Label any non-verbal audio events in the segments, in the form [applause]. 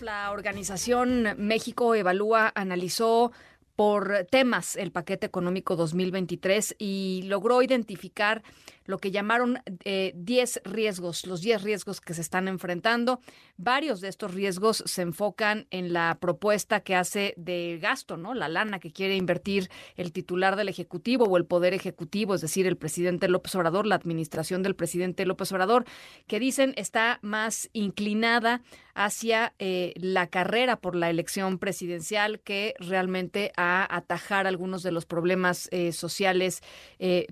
La organización México Evalúa analizó por temas el paquete económico 2023 y logró identificar lo que llamaron 10 eh, riesgos, los 10 riesgos que se están enfrentando. Varios de estos riesgos se enfocan en la propuesta que hace de gasto, ¿no? La lana que quiere invertir el titular del Ejecutivo o el Poder Ejecutivo, es decir, el presidente López Obrador, la administración del presidente López Obrador, que dicen está más inclinada hacia eh, la carrera por la elección presidencial que realmente a atajar algunos de los problemas eh, sociales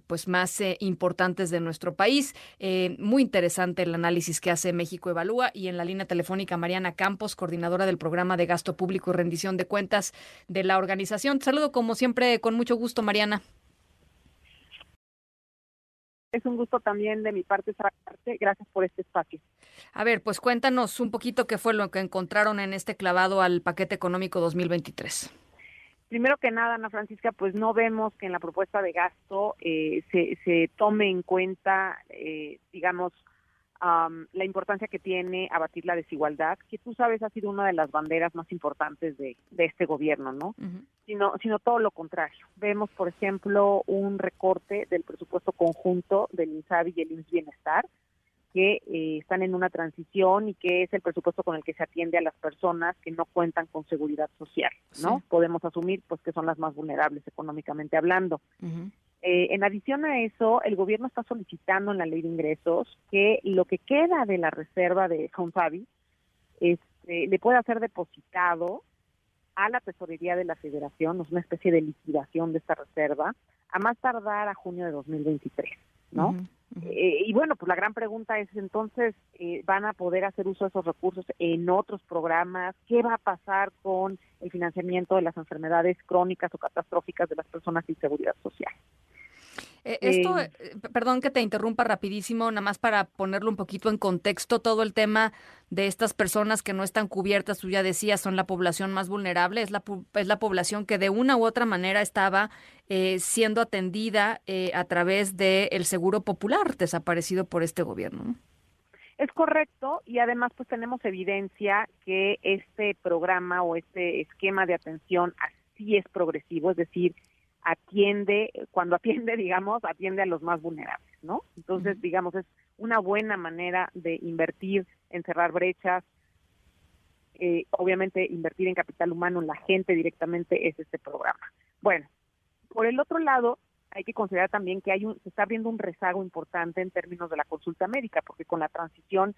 pues más importantes de nuestro país. Eh, muy interesante el análisis que hace México Evalúa y en la línea telefónica Mariana Campos, coordinadora del programa de gasto público y rendición de cuentas de la organización. saludo como siempre con mucho gusto, Mariana. Es un gusto también de mi parte Gracias por este espacio. A ver, pues cuéntanos un poquito qué fue lo que encontraron en este clavado al paquete económico 2023 primero que nada, Ana Francisca, pues no vemos que en la propuesta de gasto eh, se, se, tome en cuenta, eh, digamos, la importancia que tiene abatir la desigualdad, que tú sabes ha sido una de las banderas más importantes de, de este gobierno, ¿no? sino, sino todo lo contrario. Vemos, por ejemplo, un recorte del presupuesto conjunto del INSABI y el INS Bienestar, que eh, están en una transición y que es el presupuesto con el que se atiende a las personas que no cuentan con seguridad social, ¿no? Podemos asumir pues que son las más vulnerables económicamente hablando. Eh, en adición a eso, el gobierno está solicitando en la ley de ingresos que lo que queda de la reserva de Fonsavi este, le pueda ser depositado a la tesorería de la federación, es una especie de liquidación de esta reserva, a más tardar a junio de 2023, ¿no? Eh, y bueno, pues la gran pregunta es entonces, eh, ¿van a poder hacer uso de esos recursos en otros programas? ¿Qué va a pasar con el financiamiento de las enfermedades crónicas o catastróficas de las personas sin seguridad social? Eh, esto, eh, perdón que te interrumpa rapidísimo, nada más para ponerlo un poquito en contexto, todo el tema de estas personas que no están cubiertas, tú ya decías, son la población más vulnerable, es la, es la población que de una u otra manera estaba eh, siendo atendida a través del Seguro Popular, desaparecido por este gobierno. Es correcto y además pues tenemos evidencia que este programa o este esquema de atención así es progresivo, es decir, atiende, cuando atiende, [laughs] digamos, atiende a los más vulnerables, ¿no? Entonces, digamos, es una buena manera de invertir en cerrar brechas, eh, obviamente invertir en capital humano, en la gente directamente es este programa. Bueno, por el otro lado, hay que considerar también que hay un, se está abriendo un rezago importante en términos de la consulta médica, porque con la transición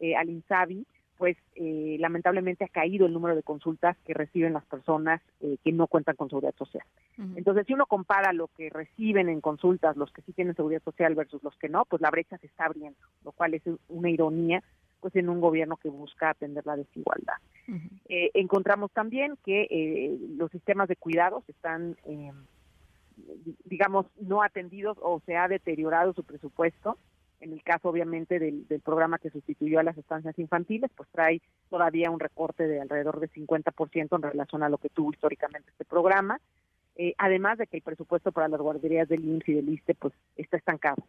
eh, al INSABI, pues eh, lamentablemente ha caído el número de consultas que reciben las personas eh, que no cuentan con seguridad social. Entonces, si uno compara lo que reciben en consultas los que sí tienen seguridad social versus los que no, pues la brecha se está abriendo, lo cual es una ironía pues en un gobierno que busca atender la desigualdad. Eh, encontramos también que los sistemas de cuidados están, digamos, no atendidos o se ha deteriorado su presupuesto en el caso obviamente del, programa que sustituyó a las estancias infantiles, pues trae todavía un recorte de alrededor de 50% en relación a lo que tuvo históricamente este programa. Eh, además de que el presupuesto para las guarderías del IMSS y del ISTE pues está estancado.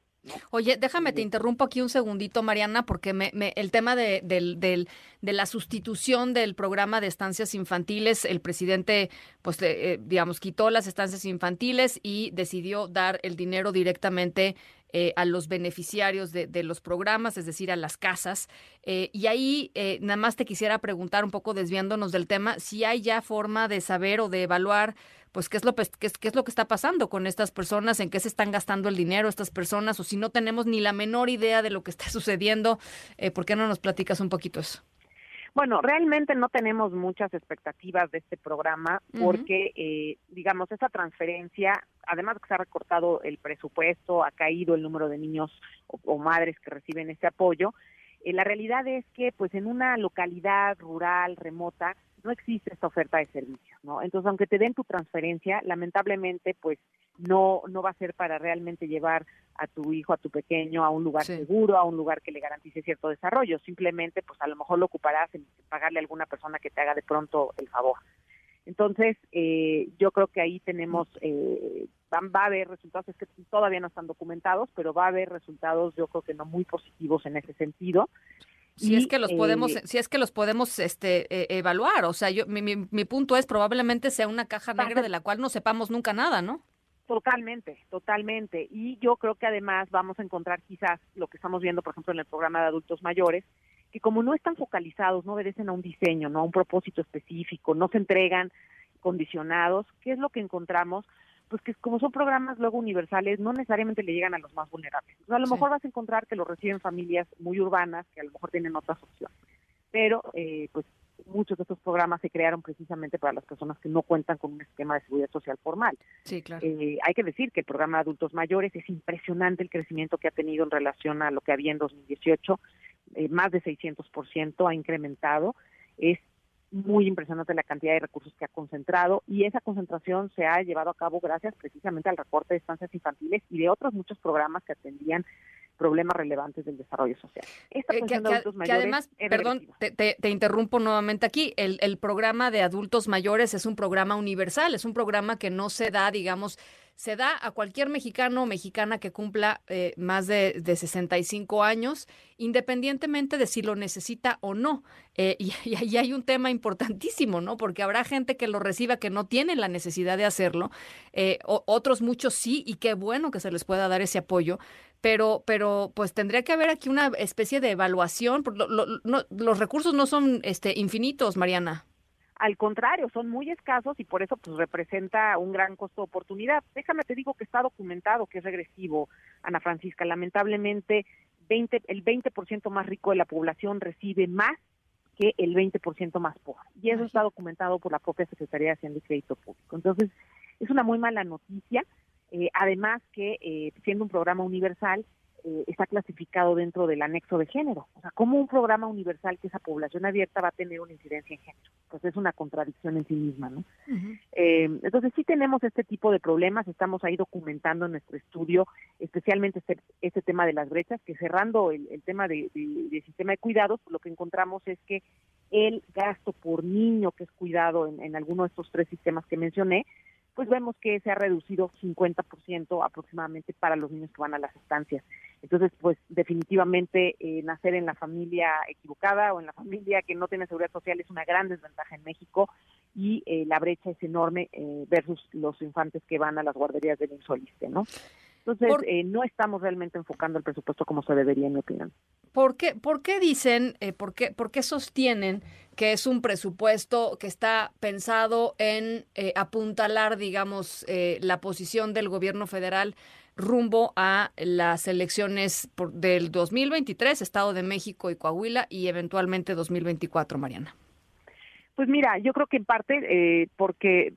Oye, déjame, te interrumpo aquí un segundito, Mariana, porque me, el tema de, de, la sustitución del programa de estancias infantiles, el presidente, pues, eh, digamos, quitó las estancias infantiles y decidió dar el dinero directamente eh, a los beneficiarios de, los programas, es decir, a las casas. Eh, y ahí eh, nada más te quisiera preguntar un poco desviándonos del tema, si hay ya forma de saber o de evaluar pues qué es lo qué es, qué es lo que está pasando con estas personas, en qué se están gastando el dinero estas personas, o si no tenemos ni la menor idea de lo que está [laughs] sucediendo, ¿por qué no nos platicas un poquito eso? Bueno, realmente no tenemos muchas expectativas de este programa porque, eh, digamos, esa transferencia, además de que se ha recortado el presupuesto, ha caído el número de niños o, madres que reciben este apoyo, eh, la realidad es que, pues, en una localidad rural, remota, no existe esta oferta de servicios, ¿no? Entonces, aunque te den tu transferencia, lamentablemente, pues, no, no va a ser para realmente llevar a tu hijo, a tu pequeño, a un lugar seguro, a un lugar que le garantice cierto desarrollo. Simplemente, pues, a lo mejor lo ocuparás en pagarle a alguna persona que te haga de pronto el favor. Entonces, eh, yo creo que ahí tenemos, eh, va a haber resultados, es que todavía no están documentados, pero va a haber resultados, yo creo que no muy positivos en ese sentido. Si es que los podemos, si es que los podemos este, e, evaluar, o sea, yo mi, mi, mi punto es probablemente sea una caja negra de la cual no sepamos nunca nada, ¿no? Totalmente, totalmente. Y yo creo que además vamos a encontrar quizás lo que estamos viendo, por ejemplo, en el programa de adultos mayores, que como no están focalizados, no obedecen a un diseño, no a un propósito específico, no se entregan condicionados, ¿qué es lo que encontramos? Pues que como son programas luego universales, no necesariamente le llegan a los más vulnerables. a lo mejor vas a encontrar que lo reciben familias muy urbanas, que a lo mejor tienen otras opciones. Pero, eh, pues muchos de estos programas se crearon precisamente para las personas que no cuentan con un esquema de seguridad social formal. Sí, claro. Eh, hay que decir que el programa de adultos mayores es impresionante el crecimiento que ha tenido en relación a lo que había en 2018, eh, más de 600% ha incrementado. Es muy impresionante la cantidad de recursos que ha concentrado y esa concentración se ha llevado a cabo gracias precisamente al recorte de estancias infantiles y de otros muchos programas que atendían problemas relevantes del desarrollo social. Esta eh, que, además, perdón, te, interrumpo nuevamente aquí, el, el programa de adultos mayores es un programa universal, es un programa que no se da, digamos, se da a cualquier mexicano o mexicana que cumpla eh, más de, de, 65 años, independientemente de si lo necesita o no. Eh, [laughs] y, ahí hay un tema importantísimo, ¿no? Porque habrá gente que lo reciba que no tiene la necesidad de hacerlo, eh, otros muchos sí, y qué bueno que se les pueda dar ese apoyo. Pero, pero pues tendría que haber aquí una especie de evaluación. los recursos no son este, infinitos, Mariana. Al contrario, son muy escasos y por eso pues representa un gran costo de oportunidad. Déjame te digo que está documentado que es regresivo, Ana Francisca. Lamentablemente, 20, el 20% más rico de la población recibe más que el 20% más pobre. Y eso está documentado por la propia Secretaría de Hacienda y Crédito Público. Entonces, es una muy mala noticia. Eh, además que, eh, siendo un programa universal, eh, está clasificado dentro del anexo de género. O sea, ¿cómo un programa universal que esa población abierta va a tener una incidencia en género? Pues es una contradicción en sí misma, ¿no? eh, entonces sí tenemos este tipo de problemas, estamos ahí documentando en nuestro estudio, especialmente este, este tema de las brechas, que cerrando el, tema del de, sistema de cuidados, lo que encontramos es que el gasto por niño que es cuidado en, en alguno de estos tres sistemas que mencioné, pues vemos que se ha reducido 50% aproximadamente para los niños que van a las estancias. Entonces, pues definitivamente eh, nacer en la familia equivocada o en la familia que no tiene seguridad social es una gran desventaja en México y eh, la brecha es enorme eh, versus los infantes que van a las guarderías del Insoliste, ¿no? Entonces, no estamos realmente enfocando el presupuesto como se debería, en mi opinión. ¿Por qué, por qué dicen, por, qué, por qué sostienen que es un presupuesto que está pensado en apuntalar, digamos, la posición del gobierno federal rumbo a las elecciones del 2023, Estado de México y Coahuila, y eventualmente 2024, Mariana? Pues mira, yo creo que en parte eh, porque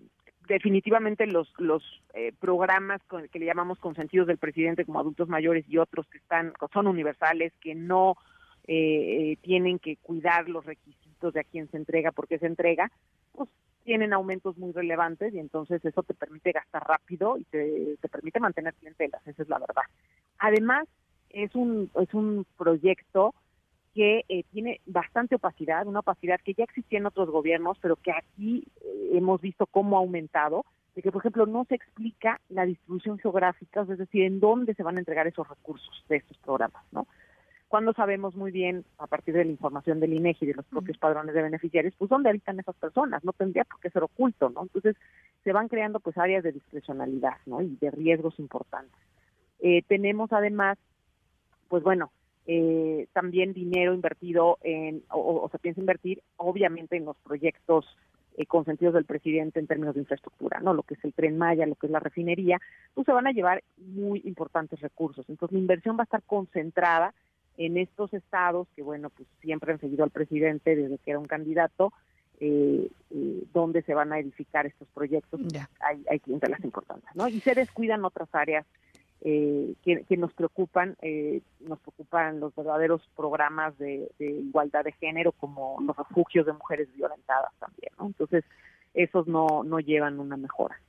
definitivamente los los eh, programas que le llamamos consentidos del presidente como adultos mayores y otros que están son universales que no eh, tienen que cuidar los requisitos de a quien se entrega porque se entrega pues tienen aumentos muy relevantes y entonces eso te permite gastar rápido y te, permite mantener clientelas, esa es la verdad. Además, es un, es un proyecto que eh, tiene bastante opacidad, una opacidad que ya existía en otros gobiernos, pero que aquí eh, hemos visto cómo ha aumentado, de que, por ejemplo, no se explica la distribución geográfica, es decir, en dónde se van a entregar esos recursos de estos programas, ¿no? cuando sabemos muy bien, a partir de la información del INEGI y de los propios padrones de beneficiarios, pues dónde habitan esas personas, no tendría por qué ser oculto, ¿no? Entonces, se van creando pues áreas de discrecionalidad, ¿no? Y de riesgos importantes. Eh, tenemos además, pues bueno, eh, también dinero invertido en, o, se piensa invertir, obviamente, en los proyectos eh, consentidos del presidente en términos de infraestructura, ¿no? Lo que es el tren Maya, lo que es la refinería, pues se van a llevar muy importantes recursos. Entonces, la inversión va a estar concentrada en estos estados que, bueno, pues siempre han seguido al presidente desde que era un candidato, eh, eh, donde se van a edificar estos proyectos, hay, hay las importantes, ¿no? Y se descuidan otras áreas eh, que, nos preocupan, eh, nos preocupan los verdaderos programas de, de, igualdad de género, como los refugios de mujeres violentadas también, ¿no? Entonces, esos no, no llevan una mejora.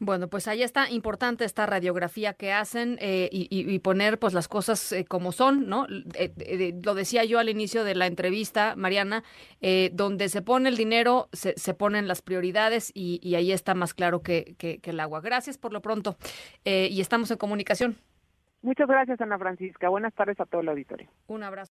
Bueno, pues ahí está importante esta radiografía que hacen eh, y, poner pues las cosas eh, como son, ¿no? Eh, lo decía yo al inicio de la entrevista, Mariana, donde se pone el dinero, se, ponen las prioridades y, ahí está más claro que, que, el agua. Gracias por lo pronto y estamos en comunicación. Muchas gracias, Ana Francisca. Buenas tardes a todo el auditorio. Un abrazo.